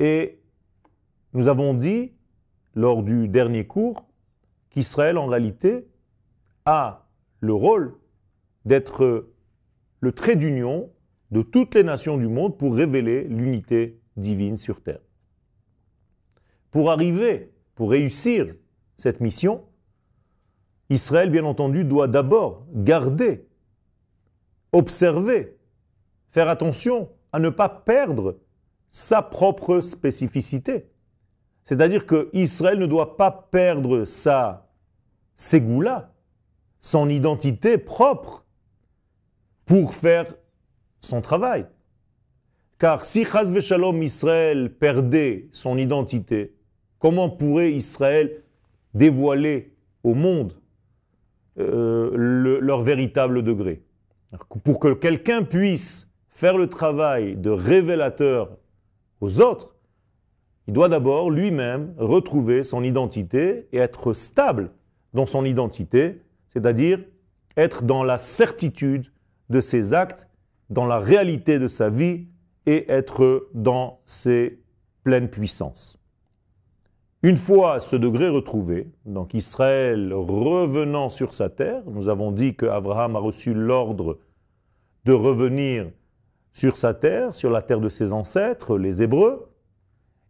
Et nous avons dit, lors du dernier cours, qu'Israël, en réalité, a le rôle d'être le trait d'union de toutes les nations du monde pour révéler l'unité divine sur terre. Pour arriver, pour réussir cette mission, Israël, bien entendu, doit d'abord garder, observer, faire attention à ne pas perdre sa propre spécificité. C'est-à-dire que Israël ne doit pas perdre sa ségoula, son identité propre, pour faire son travail. Car si Chaz Israël perdait son identité, comment pourrait Israël dévoiler au monde euh, leur véritable degré? Pour que quelqu'un puisse faire le travail de révélateur aux autres, il doit d'abord lui-même retrouver son identité et être stable dans son identité, c'est-à-dire être dans la certitude de ses actes, dans la réalité de sa vie et être dans ses pleines puissances. Une fois ce degré retrouvé, donc Israël revenant sur sa terre, nous avons dit qu'Abraham a reçu l'ordre de revenir sur sa terre, sur la terre de ses ancêtres, les Hébreux,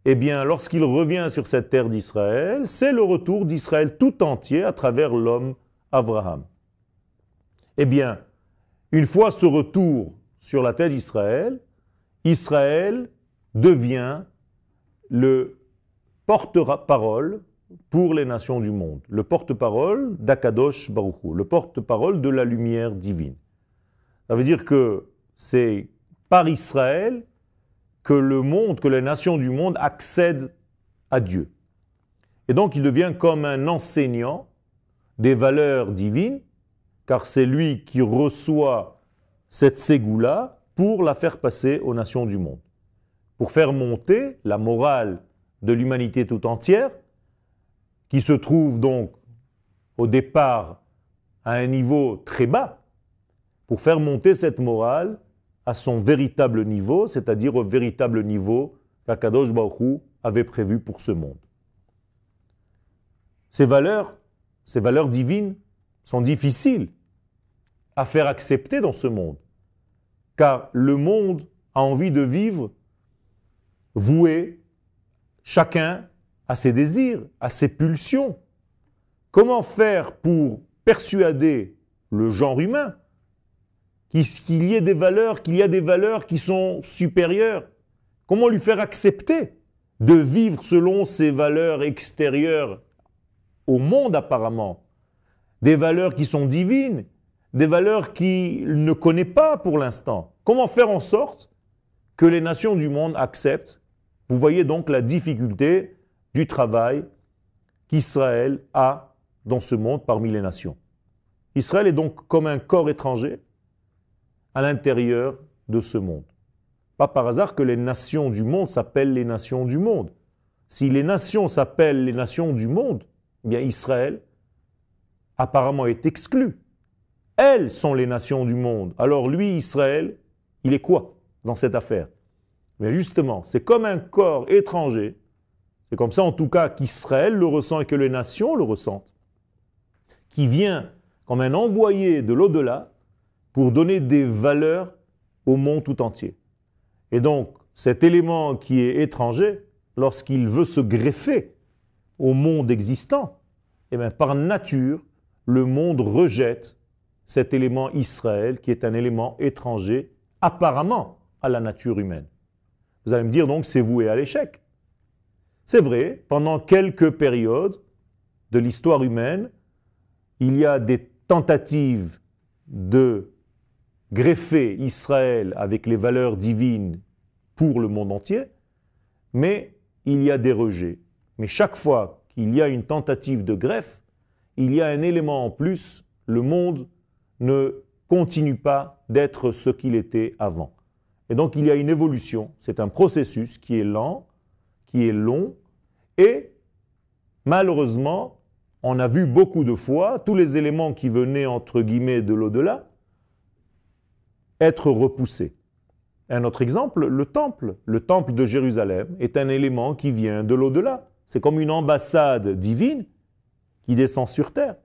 eh bien, lorsqu'il revient sur cette terre d'Israël, c'est le retour d'Israël tout entier à travers l'homme Abraham. Eh bien, une fois ce retour sur la terre d'Israël, Israël devient le porte-parole pour les nations du monde, le porte-parole d'Akadosh Baruchou, le porte-parole de la lumière divine. Ça veut dire que c'est par Israël que le monde, que les nations du monde accèdent à Dieu. Et donc il devient comme un enseignant des valeurs divines, car c'est lui qui reçoit cette ségoula pour la faire passer aux nations du monde. Pour faire monter la morale de l'humanité tout entière, qui se trouve donc au départ à un niveau très bas, pour faire monter cette morale à son véritable niveau, c'est-à-dire au véritable niveau qu'Akadosh avait prévu pour ce monde. Ces valeurs, ces valeurs divines, sont difficiles à faire accepter dans ce monde, car le monde a envie de vivre voué, chacun à ses désirs, à ses pulsions. Comment faire pour persuader le genre humain qu'il y ait des valeurs, qu'il y a des valeurs qui sont supérieures. Comment lui faire accepter de vivre selon ces valeurs extérieures au monde apparemment? Des valeurs qui sont divines, des valeurs qu'il ne connaît pas pour l'instant. Comment faire en sorte que les nations du monde acceptent? Vous voyez donc la difficulté du travail qu'Israël a dans ce monde parmi les nations. Israël est donc comme un corps étranger à l'intérieur de ce monde. Pas par hasard que les nations du monde s'appellent les nations du monde. Si les nations s'appellent les nations du monde, eh bien Israël apparemment est exclu. Elles sont les nations du monde. Alors lui, Israël, il est quoi dans cette affaire? Mais justement, c'est comme un corps étranger. C'est comme ça en tout cas qu'Israël le ressent et que les nations le ressentent. Qui vient comme un envoyé de l'au-delà pour donner des valeurs au monde tout entier. Et donc, cet élément qui est étranger, lorsqu'il veut se greffer au monde existant, eh bien, par nature, le monde rejette cet élément Israël qui est un élément étranger apparemment à la nature humaine. Vous allez me dire donc c'est voué à l'échec. C'est vrai, pendant quelques périodes de l'histoire humaine, il y a des tentatives de greffer Israël avec les valeurs divines pour le monde entier, mais il y a des rejets. Mais chaque fois qu'il y a une tentative de greffe, il y a un élément en plus, le monde ne continue pas d'être ce qu'il était avant. Et donc il y a une évolution, c'est un processus qui est lent, qui est long, et malheureusement, on a vu beaucoup de fois tous les éléments qui venaient entre guillemets de l'au-delà, être repoussé. Un autre exemple, le temple. Le temple de Jérusalem est un élément qui vient de l'au-delà. C'est comme une ambassade divine qui descend sur terre.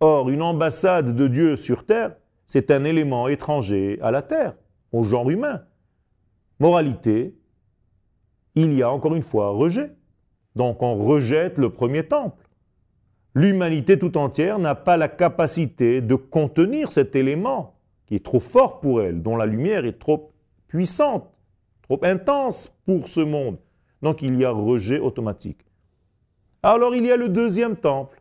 Or, une ambassade de Dieu sur terre, c'est un élément étranger à la terre, au genre humain. Moralité, il y a encore une fois rejet. Donc on rejette le premier temple. L'humanité tout entière n'a pas la capacité de contenir cet élément qui est trop fort pour elle, dont la lumière est trop puissante, trop intense pour ce monde. Donc il y a rejet automatique. Alors il y a le deuxième temple.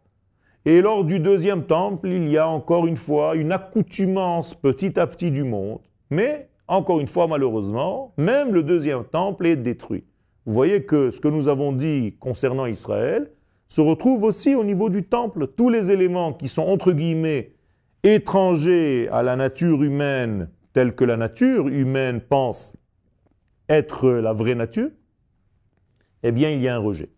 Et lors du deuxième temple, il y a encore une fois une accoutumance petit à petit du monde. Mais, encore une fois, malheureusement, même le deuxième temple est détruit. Vous voyez que ce que nous avons dit concernant Israël se retrouve aussi au niveau du temple. Tous les éléments qui sont, entre guillemets, étrangers à la nature humaine, tels que la nature humaine pense être la vraie nature, eh bien, il y a un rejet.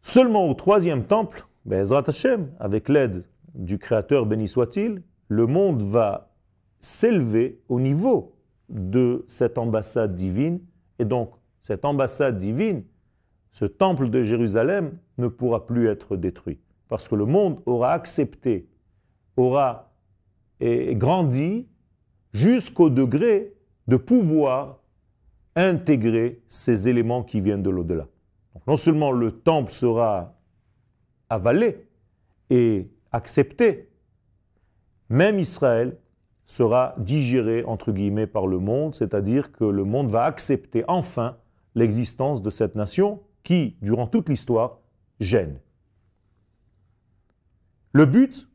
Seulement au troisième temple, Bezrat Hashem, avec l'aide du Créateur béni soit-il, le monde va s'élever au niveau de cette ambassade divine. Et donc, cette ambassade divine, ce temple de Jérusalem, ne pourra plus être détruit. Parce que le monde aura accepté, aura grandi jusqu'au degré de pouvoir intégrer ces éléments qui viennent de l'au-delà. Non seulement le temple sera avalé et accepté, même Israël sera digéré, par le monde, c'est-à-dire que le monde va accepter enfin l'existence de cette nation qui, durant toute l'histoire, gêne. Le but,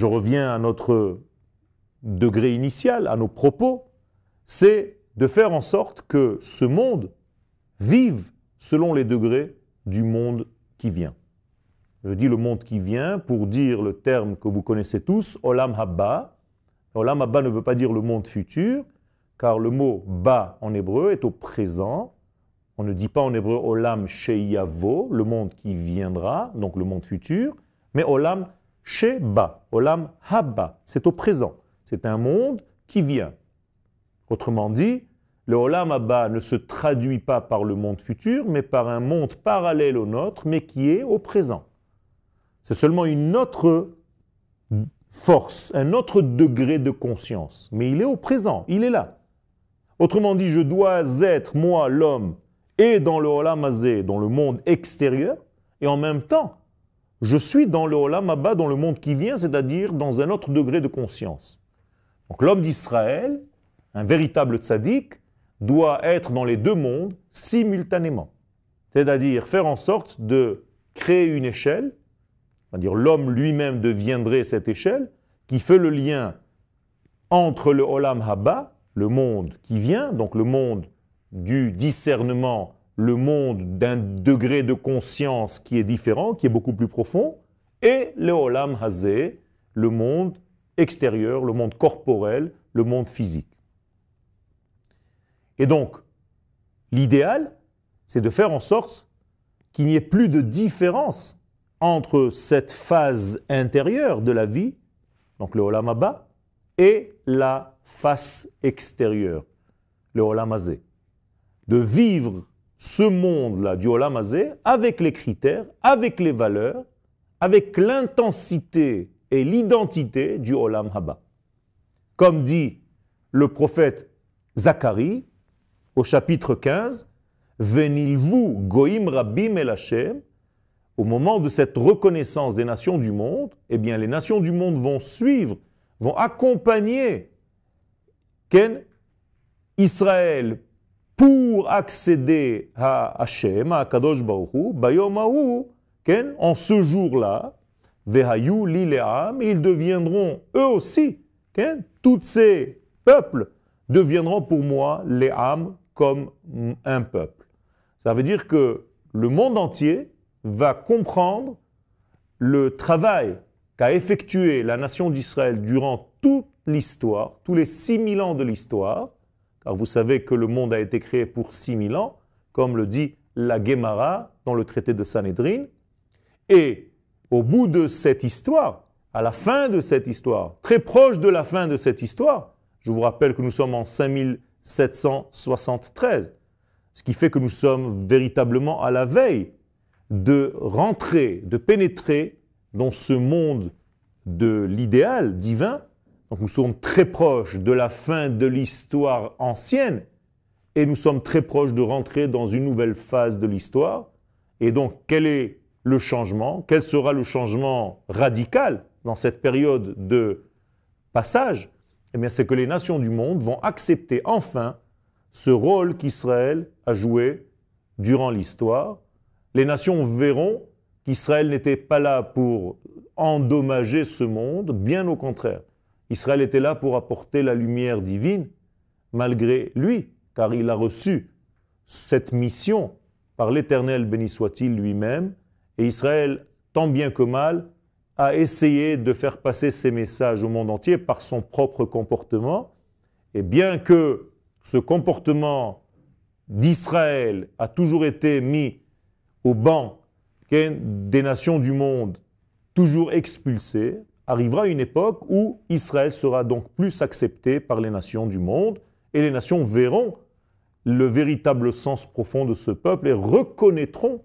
je reviens à notre degré initial, à nos propos, c'est de faire en sorte que ce monde vive selon les degrés du monde qui vient. Je dis le monde qui vient pour dire le terme que vous connaissez tous, Olam Habba. Olam Habba ne veut pas dire le monde futur, car le mot ba en hébreu est au présent. On ne dit pas en hébreu Olam Sheyavo, le monde qui viendra, donc le monde futur, mais Olam Olam Habba, c'est au présent. C'est un monde qui vient. Autrement dit, le Olam Abba ne se traduit pas par le monde futur, mais par un monde parallèle au nôtre, mais qui est au présent. C'est seulement une autre force, un autre degré de conscience. Mais il est au présent, il est là. Autrement dit, je dois être, moi, l'homme, et dans le Olam Azé, dans le monde extérieur, et en même temps, je suis dans le Olam Abba, dans le monde qui vient, c'est-à-dire dans un autre degré de conscience. Donc l'homme d'Israël, un véritable tzaddik, doit être dans les deux mondes simultanément. C'est-à-dire faire en sorte de créer une échelle c'est-à-dire l'homme lui-même deviendrait cette échelle qui fait le lien entre le Olam Haba, le monde qui vient, donc le monde du discernement, le monde d'un degré de conscience qui est différent, qui est beaucoup plus profond, et le Olam Hazé, le monde extérieur, le monde corporel, le monde physique. Et donc, l'idéal, c'est de faire en sorte qu'il n'y ait plus de différence entre cette phase intérieure de la vie, donc le Olam Abba, et la face extérieure, le Olam Azé. De vivre ce monde-là du Olam Azé avec les critères, avec les valeurs, avec l'intensité et l'identité du Olam Haba. Comme dit le prophète Zacharie au chapitre 15, Venilvu goim rabim el Hashem, au moment de cette reconnaissance des nations du monde, eh bien, les nations du monde vont suivre, vont accompagner Ken, Israël pour accéder à Hachem, à Kadosh Baruch Hu, Ken, en ce jour-là, Vehayu Lileam, ils deviendront eux aussi, tous ces peuples deviendront pour moi les âmes comme un peuple. Ça veut dire que le monde entier va comprendre le travail qu'a effectué la nation d'Israël durant toute l'histoire, tous les 6000 ans de l'histoire, car vous savez que le monde a été créé pour 6000 ans, comme le dit la Gemara dans le traité de Sanhedrin, et au bout de cette histoire, à la fin de cette histoire, très proche de la fin de cette histoire, Je vous rappelle que nous sommes en 5773, ce qui fait que nous sommes véritablement à la veille de rentrer, de pénétrer dans ce monde de l'idéal divin. Donc nous sommes très proches de la fin de l'histoire ancienne et nous sommes très proches de rentrer dans une nouvelle phase de l'histoire. Et donc quel est le changement? Quel sera le changement radical dans cette période de passage? Eh bien c'est que les nations du monde vont accepter enfin ce rôle qu'Israël a joué durant l'histoire. Les nations verront qu'Israël n'était pas là pour endommager ce monde, bien au contraire. Israël était là pour apporter la lumière divine, malgré lui, car il a reçu cette mission par l'Éternel, béni soit-il lui-même, et Israël, tant bien que mal, a essayé de faire passer ses messages au monde entier par son propre comportement, et bien que ce comportement d'Israël a toujours été mis au banc des nations du monde toujours expulsées, arrivera une époque où Israël sera donc plus accepté par les nations du monde et les nations verront le véritable sens profond de ce peuple et reconnaîtront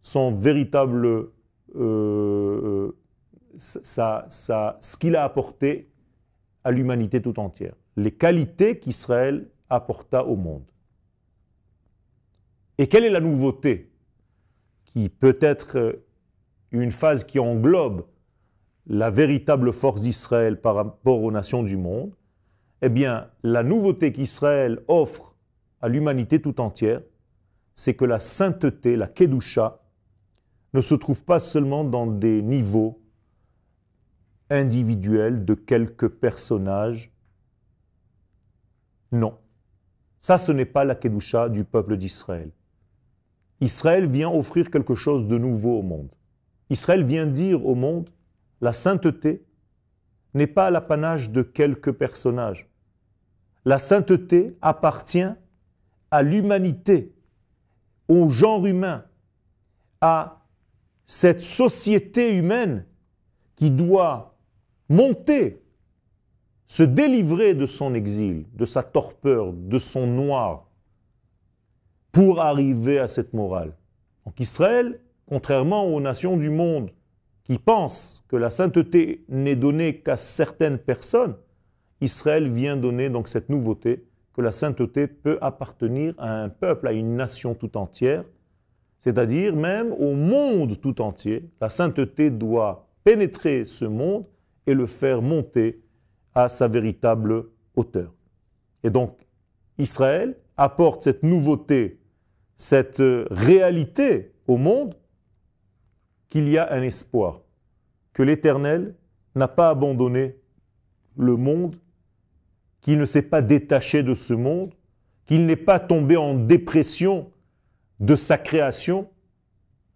son véritable euh, euh, ce qu'il a apporté à l'humanité tout entière, les qualités qu'Israël apporta au monde. Et quelle est la nouveauté qui peut être une phase qui englobe la véritable force d'Israël par rapport aux nations du monde, eh bien, la nouveauté qu'Israël offre à l'humanité tout entière, c'est que la sainteté, la Kedusha, ne se trouve pas seulement dans des niveaux individuels de quelques personnages. Non. Ça, ce n'est pas la Kedusha du peuple d'Israël. Israël vient offrir quelque chose de nouveau au monde. Israël vient dire au monde, la sainteté n'est pas l'apanage de quelques personnages. La sainteté appartient à l'humanité, au genre humain, à cette société humaine qui doit monter, se délivrer de son exil, de sa torpeur, de son noir, pour arriver à cette morale. Donc Israël, contrairement aux nations du monde qui pensent que la sainteté n'est donnée qu'à certaines personnes, Israël vient donner donc cette nouveauté que la sainteté peut appartenir à un peuple, à une nation tout entière, c'est-à-dire même au monde tout entier. La sainteté doit pénétrer ce monde et le faire monter à sa véritable hauteur. Et donc, Israël apporte cette nouveauté cette réalité au monde qu'il y a un espoir, que l'Éternel n'a pas abandonné le monde, qu'il ne s'est pas détaché de ce monde, qu'il n'est pas tombé en dépression de sa création,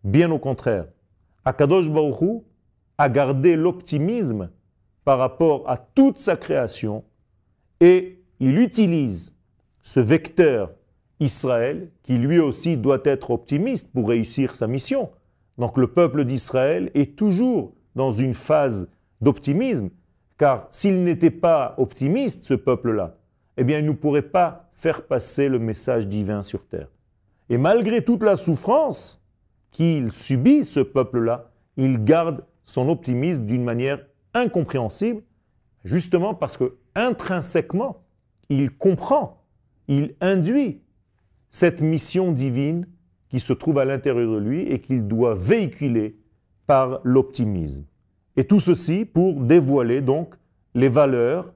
bien au contraire. Akadosh Baruch a gardé l'optimisme par rapport à toute sa création et il utilise ce vecteur Israël, qui lui aussi doit être optimiste pour réussir sa mission. Donc le peuple d'Israël est toujours dans une phase d'optimisme, car s'il n'était pas optimiste, ce peuple-là, eh bien il ne pourrait pas faire passer le message divin sur terre. Et malgré toute la souffrance qu'il subit, ce peuple-là, il garde son optimisme d'une manière incompréhensible, justement parce que intrinsèquement, il comprend, il induit cette mission divine qui se trouve à l'intérieur de lui et qu'il doit véhiculer par l'optimisme. Et tout ceci pour dévoiler donc les valeurs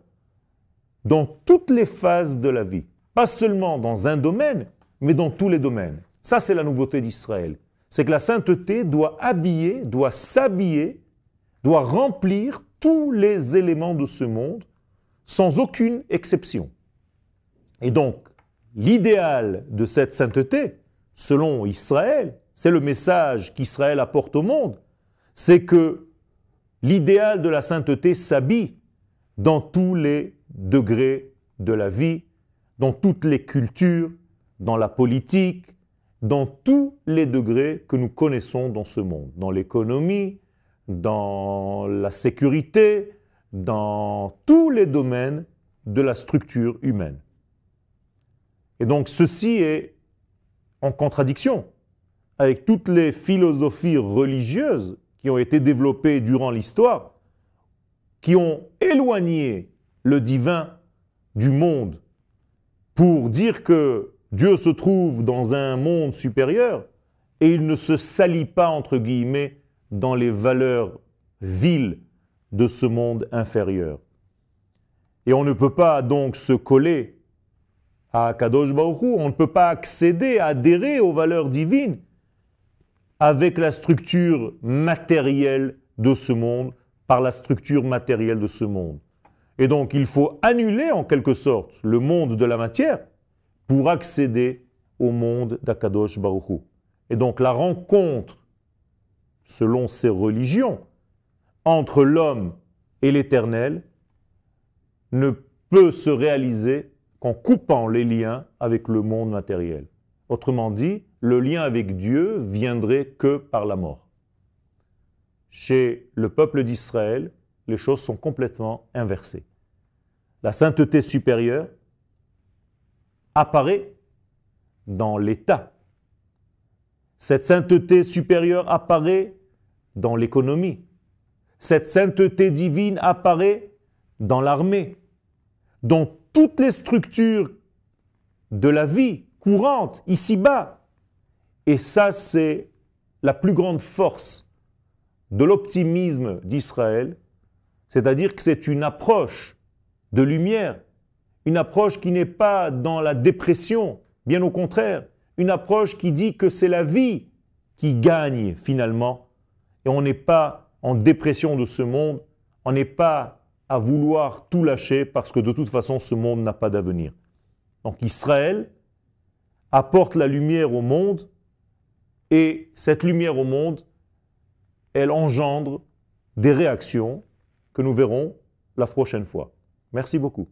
dans toutes les phases de la vie. Pas seulement dans un domaine, mais dans tous les domaines. Ça, c'est la nouveauté d'Israël. C'est que la sainteté doit habiller, doit s'habiller, doit remplir tous les éléments de ce monde, sans aucune exception. Et donc, l'idéal de cette sainteté, selon Israël, c'est le message qu'Israël apporte au monde, c'est que l'idéal de la sainteté s'habille dans tous les degrés de la vie, dans toutes les cultures, dans la politique, dans tous les degrés que nous connaissons dans ce monde, dans l'économie, dans la sécurité, dans tous les domaines de la structure humaine. Et donc ceci est en contradiction avec toutes les philosophies religieuses qui ont été développées durant l'histoire, qui ont éloigné le divin du monde pour dire que Dieu se trouve dans un monde supérieur et il ne se salit pas, entre guillemets, dans les valeurs viles de ce monde inférieur. Et on ne peut pas donc se coller à Kadosh Baruch on ne peut pas accéder, adhérer aux valeurs divines avec la structure matérielle de ce monde, par la structure matérielle de ce monde. Et donc il faut annuler en quelque sorte le monde de la matière pour accéder au monde d'Akadosh Baruch Et donc la rencontre, selon ces religions, entre l'homme et l'éternel ne peut se réaliser qu'en coupant les liens avec le monde matériel. Autrement dit, le lien avec Dieu viendrait que par la mort. Chez le peuple d'Israël, les choses sont complètement inversées. La sainteté supérieure apparaît dans l'État. Cette sainteté supérieure apparaît dans l'économie. Cette sainteté divine apparaît dans l'armée, dans toutes les structures de la vie courante, ici-bas. Et ça, c'est la plus grande force de l'optimisme d'Israël, c'est-à-dire que c'est une approche de lumière, une approche qui n'est pas dans la dépression, bien au contraire, une approche qui dit que c'est la vie qui gagne finalement, et on n'est pas en dépression de ce monde, on n'est pas à vouloir tout lâcher parce que de toute façon ce monde n'a pas d'avenir. Donc Israël apporte la lumière au monde et cette lumière au monde, elle engendre des réactions que nous verrons la prochaine fois. Merci beaucoup.